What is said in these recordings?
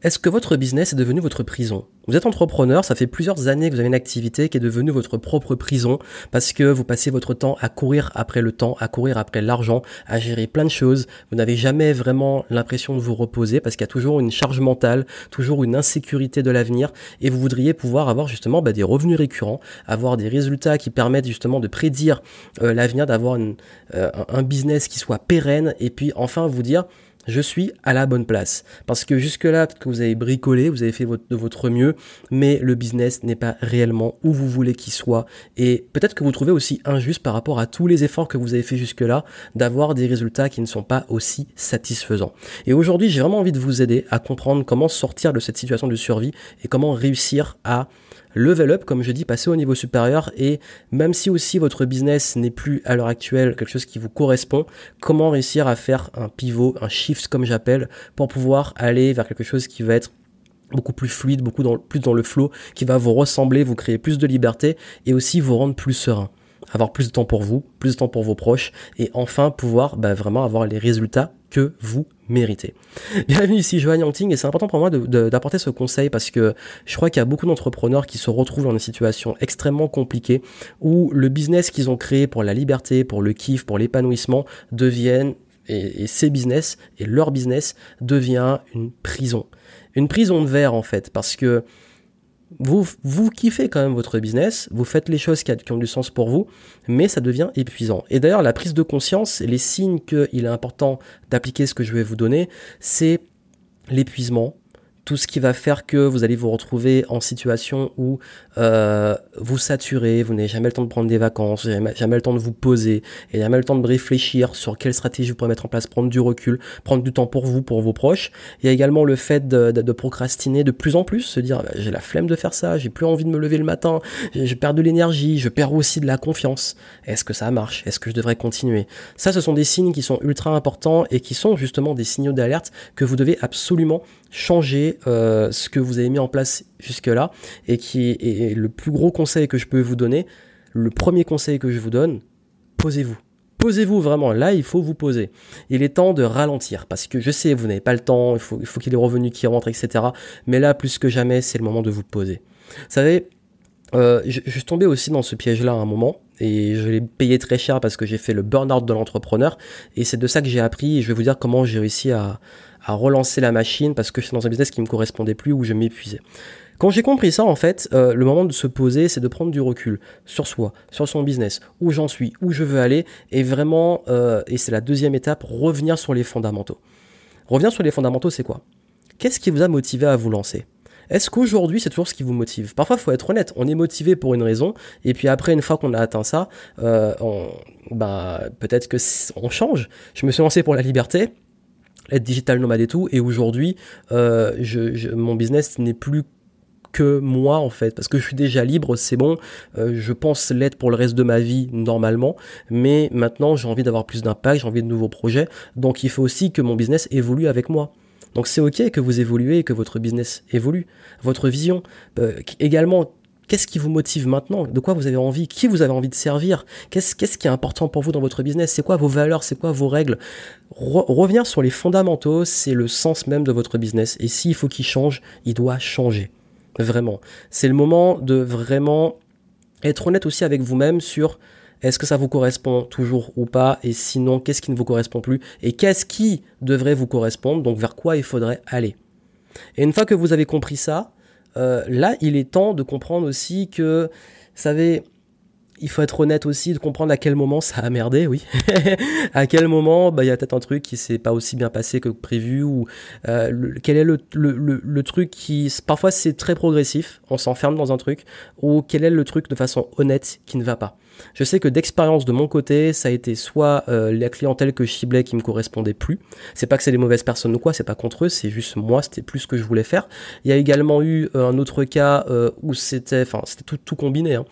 Est-ce que votre business est devenu votre prison? Vous êtes entrepreneur, ça fait plusieurs années que vous avez une activité qui est devenue votre propre prison parce que vous passez votre temps à courir après le temps, à courir après l'argent, à gérer plein de choses. Vous n'avez jamais vraiment l'impression de vous reposer parce qu'il y a toujours une charge mentale, toujours une insécurité de l'avenir et vous voudriez pouvoir avoir justement bah, des revenus récurrents, avoir des résultats qui permettent justement de prédire euh, l'avenir, d'avoir euh, un business qui soit pérenne et puis enfin vous dire je suis à la bonne place. Parce que jusque-là, vous avez bricolé, vous avez fait de votre mieux, mais le business n'est pas réellement où vous voulez qu'il soit. Et peut-être que vous trouvez aussi injuste par rapport à tous les efforts que vous avez fait jusque-là d'avoir des résultats qui ne sont pas aussi satisfaisants. Et aujourd'hui, j'ai vraiment envie de vous aider à comprendre comment sortir de cette situation de survie et comment réussir à level up, comme je dis, passer au niveau supérieur. Et même si aussi votre business n'est plus à l'heure actuelle quelque chose qui vous correspond, comment réussir à faire un pivot, un shift comme j'appelle, pour pouvoir aller vers quelque chose qui va être beaucoup plus fluide, beaucoup plus dans le flow, qui va vous ressembler, vous créer plus de liberté et aussi vous rendre plus serein? Avoir plus de temps pour vous, plus de temps pour vos proches et enfin pouvoir bah, vraiment avoir les résultats que vous méritez. Bienvenue ici Johan Yangting et c'est important pour moi d'apporter ce conseil parce que je crois qu'il y a beaucoup d'entrepreneurs qui se retrouvent dans une situation extrêmement compliquée où le business qu'ils ont créé pour la liberté, pour le kiff, pour l'épanouissement deviennent et, et ces business et leur business devient une prison. Une prison de verre en fait parce que vous, vous kiffez quand même votre business, vous faites les choses qui, ont du sens pour vous, mais ça devient épuisant. Et d'ailleurs, la prise de conscience, les signes qu'il est important d'appliquer ce que je vais vous donner, c'est l'épuisement, tout ce qui va faire que vous allez vous retrouver en situation où euh, vous saturez, vous n'avez jamais le temps de prendre des vacances, jamais, le temps de vous poser, et jamais le temps de réfléchir sur quelle stratégie vous pourrez mettre en place, prendre du recul, prendre du temps pour vous, pour vos proches. Il y a également le fait de, de, procrastiner de plus en plus, se dire bah, j'ai la flemme de faire ça, j'ai plus envie de me lever le matin, je perds de l'énergie, je perds aussi de la confiance. Est-ce que ça marche? Est-ce que je devrais continuer? Ça, ce sont des signes qui sont ultra importants et qui sont justement des signaux d'alerte que vous devez absolument changer euh, ce que vous avez mis en place jusque-là et qui est, le plus gros conseil que je peux vous donner. Le premier conseil que je vous donne, posez-vous. Posez-vous vraiment, là il faut vous poser. Il est temps de ralentir parce que je sais, vous n'avez pas le temps, il faut, il faut qu'il y ait des revenus qui rentrent, etc. Mais là, plus que jamais, c'est le moment de vous poser. Vous savez, euh, je, je, suis tombé aussi dans ce piège-là à un moment et je l'ai payé très cher parce que j'ai fait le burn-out de l'entrepreneur et c'est de ça que j'ai appris et je vais vous dire comment j'ai réussi à, relancer la machine parce que je suis dans un business qui me correspondait plus où je m'épuisais. Quand j'ai compris ça, en fait, euh, le moment de se poser, c'est de prendre du recul sur soi, sur son business, où j'en suis, où je veux aller, et vraiment, euh, et c'est la deuxième étape, revenir sur les fondamentaux. Revenir sur les fondamentaux, c'est quoi? Qu'est-ce qui vous a motivé à vous lancer? Est-ce qu'aujourd'hui c'est toujours ce qui vous motive? Parfois, il faut être honnête, on est motivé pour une raison, et puis après, une fois qu'on a atteint ça, euh, bah, peut-être que on change. Je me suis lancé pour la liberté, être digital nomade et tout, et aujourd'hui, euh, je, mon business n'est plus que moi en fait. Parce que je suis déjà libre c'est bon euh, je pense l'être pour le reste de ma vie normalement mais maintenant j'ai envie d'avoir plus d'impact j'ai envie de nouveaux projets donc il faut aussi que mon business évolue avec moi donc c'est ok que vous évoluez que votre business évolue. Votre vision euh, également Qu'est-ce qui vous motive maintenant? De quoi vous avez envie? Qui vous avez envie de servir? Qu'est-ce qui est important pour vous dans votre business? C'est quoi vos valeurs? C'est quoi vos règles? Revenir sur les fondamentaux, c'est le sens même de votre business. Et s'il faut qu'il change, il doit changer. Vraiment. C'est le moment de vraiment être honnête aussi avec vous-même sur est-ce que ça vous correspond toujours ou pas? Et sinon, qu'est-ce qui ne vous correspond plus? Et qu'est-ce qui devrait vous correspondre? Donc vers quoi il faudrait aller? Et une fois que vous avez compris ça, euh, là, il est temps de comprendre aussi que, vous savez, il faut être honnête aussi, de comprendre à quel moment ça a merdé, oui. à quel moment, bah, il y a peut-être un truc qui s'est pas aussi bien passé que prévu, ou euh, quel est le, le, le, truc qui, parfois c'est très progressif, on s'enferme dans un truc, ou quel est le truc de façon honnête qui ne va pas. Je sais que d'expérience de mon côté, ça a été soit euh, la clientèle que je ciblais qui me correspondait plus. C'est pas que c'est des mauvaises personnes ou quoi, c'est pas contre eux, c'est juste moi, c'était plus ce que je voulais faire. Il y a également eu euh, un autre cas euh, où c'était, enfin c'était tout, tout combiné, hein.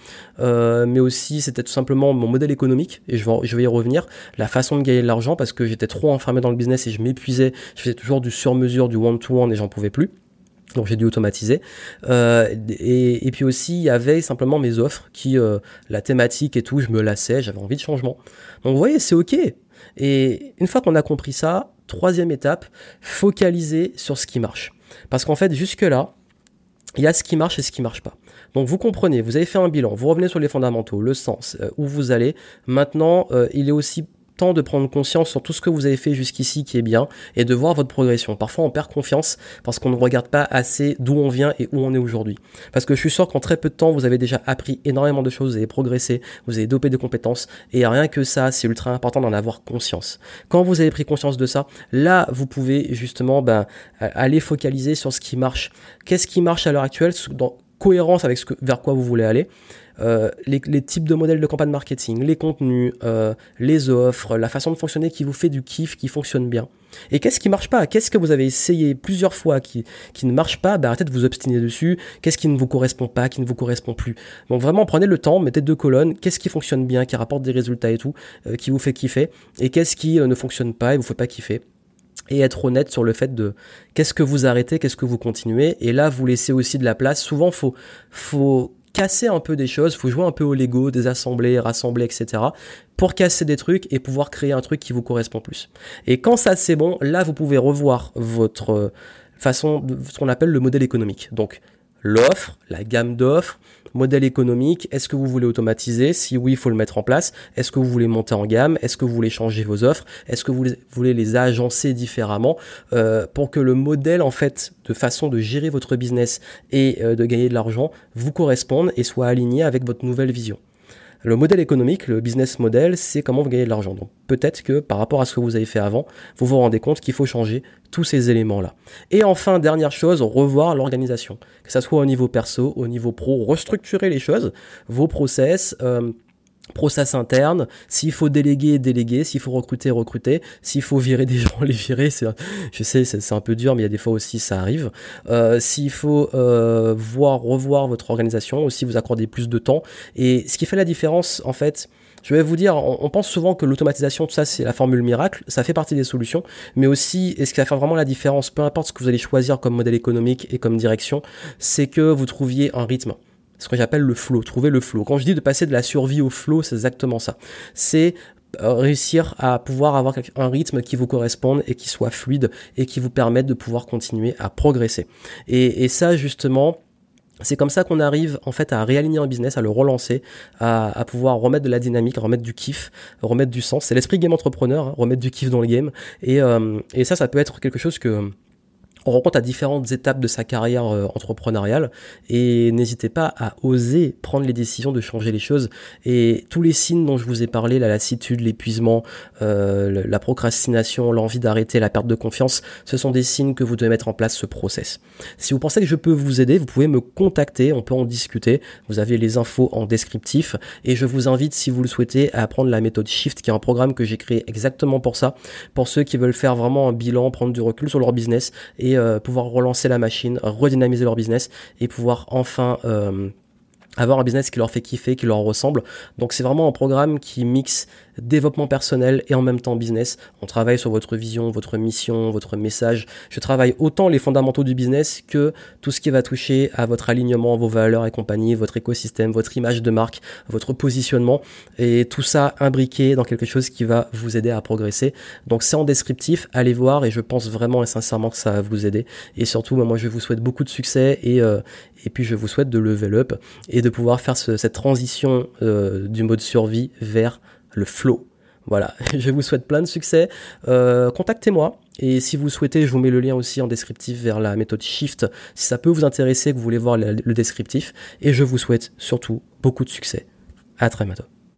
mais aussi c'était tout simplement mon modèle économique et je vais, je vais y revenir, la façon de gagner de l'argent parce que j'étais trop enfermé dans le business et je m'épuisais, je faisais toujours du sur-mesure, du one-to-one et j'en pouvais plus donc j'ai dû automatiser. Euh, et, et, puis aussi, il y avait simplement mes offres qui, euh, la thématique et tout, je me lassais, j'avais envie de changement. Donc vous voyez, c'est ok. Et une fois qu'on a compris ça, troisième étape, focaliser sur ce qui marche. Parce qu'en fait, jusque-là, il y a ce qui marche et ce qui marche pas. Donc vous comprenez, vous avez fait un bilan, vous revenez sur les fondamentaux, le sens, euh, où vous allez. Maintenant, euh, il est aussi temps de prendre conscience sur tout ce que vous avez fait jusqu'ici qui est bien et de voir votre progression. Parfois on perd confiance parce qu'on ne regarde pas assez d'où on vient et où on est aujourd'hui. Parce que je suis sûr qu'en très peu de temps vous avez déjà appris énormément de choses, vous avez progressé, vous avez dopé de compétences et rien que ça c'est ultra important d'en avoir conscience. Quand vous avez pris conscience de ça, là vous pouvez justement ben, aller focaliser sur ce qui marche. Qu'est-ce qui marche à l'heure actuelle dans cohérence avec ce vers quoi vous voulez aller euh, les, types de modèles de campagne marketing, les contenus, euh, les offres, la façon de fonctionner qui vous fait du kiff, qui fonctionne bien. Et qu'est-ce qui marche pas? Qu'est-ce que vous avez essayé plusieurs fois qui, qui ne marche pas? Bah, Arrêtez de vous obstiner dessus. Qu'est-ce qui ne vous correspond pas, qui ne vous correspond plus? Donc vraiment, prenez le temps, mettez deux colonnes. Qu'est-ce qui fonctionne bien, qui rapporte des résultats et tout, euh, qui vous fait kiffer? Et qu'est-ce qui ne fonctionne pas et vous fait pas kiffer? Et être honnête sur le fait de qu'est-ce que vous arrêtez, qu'est-ce que vous continuez. Et là, vous laissez aussi de la place. Souvent, faut, faut casser un peu des choses, faut jouer un peu au Lego, désassembler, rassembler, etc. pour casser des trucs et pouvoir créer un truc qui vous correspond plus. Et quand ça c'est bon, là vous pouvez revoir votre euh, façon, ce qu'on appelle le modèle économique. Donc l'offre, la gamme d'offres, modèle économique, est-ce que vous voulez automatiser? Si oui, il faut le mettre en place. Est-ce que vous voulez monter en gamme? Est-ce que vous voulez changer vos offres? Est-ce que vous voulez les agencer différemment? Euh, pour que le modèle en fait de façon de gérer votre business et euh, de gagner de l'argent vous corresponde et soit aligné avec votre nouvelle vision le modèle économique, le business model, c'est comment vous gagnez de l'argent. Donc peut-être que par rapport à ce que vous avez fait avant, vous vous rendez compte qu'il faut changer tous ces éléments-là. Et enfin, dernière chose, revoir l'organisation. Que ça soit au niveau perso, au niveau pro, restructurer les choses, vos process, euh, process interne, s'il faut déléguer, déléguer, s'il faut recruter, recruter, s'il faut virer des gens, les virer, c'est, je sais, c'est, un peu dur, mais il y a des fois aussi ça arrive. Euh, s'il faut euh, voir, revoir votre organisation, aussi vous accorder plus de temps. Et ce qui fait la différence, en fait, je vais vous dire, on, pense souvent que l'automatisation, tout ça, c'est la formule miracle, ça fait partie des solutions, mais aussi, et ce qui va faire vraiment la différence, peu importe ce que vous allez choisir comme modèle économique et comme direction, c'est que vous trouviez un rythme ce que j'appelle le flow, trouver le flow. Quand je dis de passer de la survie au flow, c'est exactement ça. C'est euh, réussir à pouvoir avoir un rythme qui vous corresponde et qui soit fluide et qui vous permette de pouvoir continuer à progresser. Et, ça, justement, c'est comme ça qu'on arrive en fait à réaligner un business, à le relancer, à, pouvoir remettre de la dynamique, remettre du kiff, remettre du sens. C'est l'esprit game entrepreneur, hein, remettre du kiff dans le game. Et, euh, et ça, ça peut être quelque chose que on rencontre à différentes étapes de sa carrière euh, entrepreneuriale. Et n'hésitez pas à oser prendre les décisions de changer les choses. Et tous les signes dont je vous ai parlé, la lassitude, l'épuisement, euh, la procrastination, l'envie d'arrêter, la perte de confiance, ce sont des signes que vous devez mettre en place ce process. Si vous pensez que je peux vous aider, vous pouvez me contacter, on peut en discuter, vous avez les infos en descriptif. Et je vous invite si vous le souhaitez à apprendre la méthode Shift qui est un programme que j'ai créé exactement pour ça, pour ceux qui veulent faire vraiment un bilan, prendre du recul sur leur business et euh, pouvoir relancer la machine, redynamiser leur business et pouvoir enfin euh, avoir un business qui leur fait kiffer, qui leur ressemble. Donc c'est vraiment un programme qui mixe développement personnel et en même temps business. On travaille sur votre vision, votre mission, votre message. Je travaille autant les fondamentaux du business que tout ce qui va toucher à votre alignement, vos valeurs et compagnie, votre écosystème, votre image de marque, votre positionnement et tout ça imbriqué dans quelque chose qui va vous aider à progresser. Donc c'est en descriptif, allez voir et je pense vraiment et sincèrement que ça va vous aider. Et surtout, moi je vous souhaite beaucoup de succès et, euh, et puis je vous souhaite de level up et de pouvoir faire cette transition euh, du mode survie vers le flow. Voilà, je vous souhaite plein de succès. Euh, contactez-moi et si vous souhaitez, je vous mets le lien aussi en descriptif vers la méthode Shift si ça peut vous intéresser, que vous voulez voir le, le descriptif. Et je vous souhaite surtout beaucoup de succès. À très bientôt.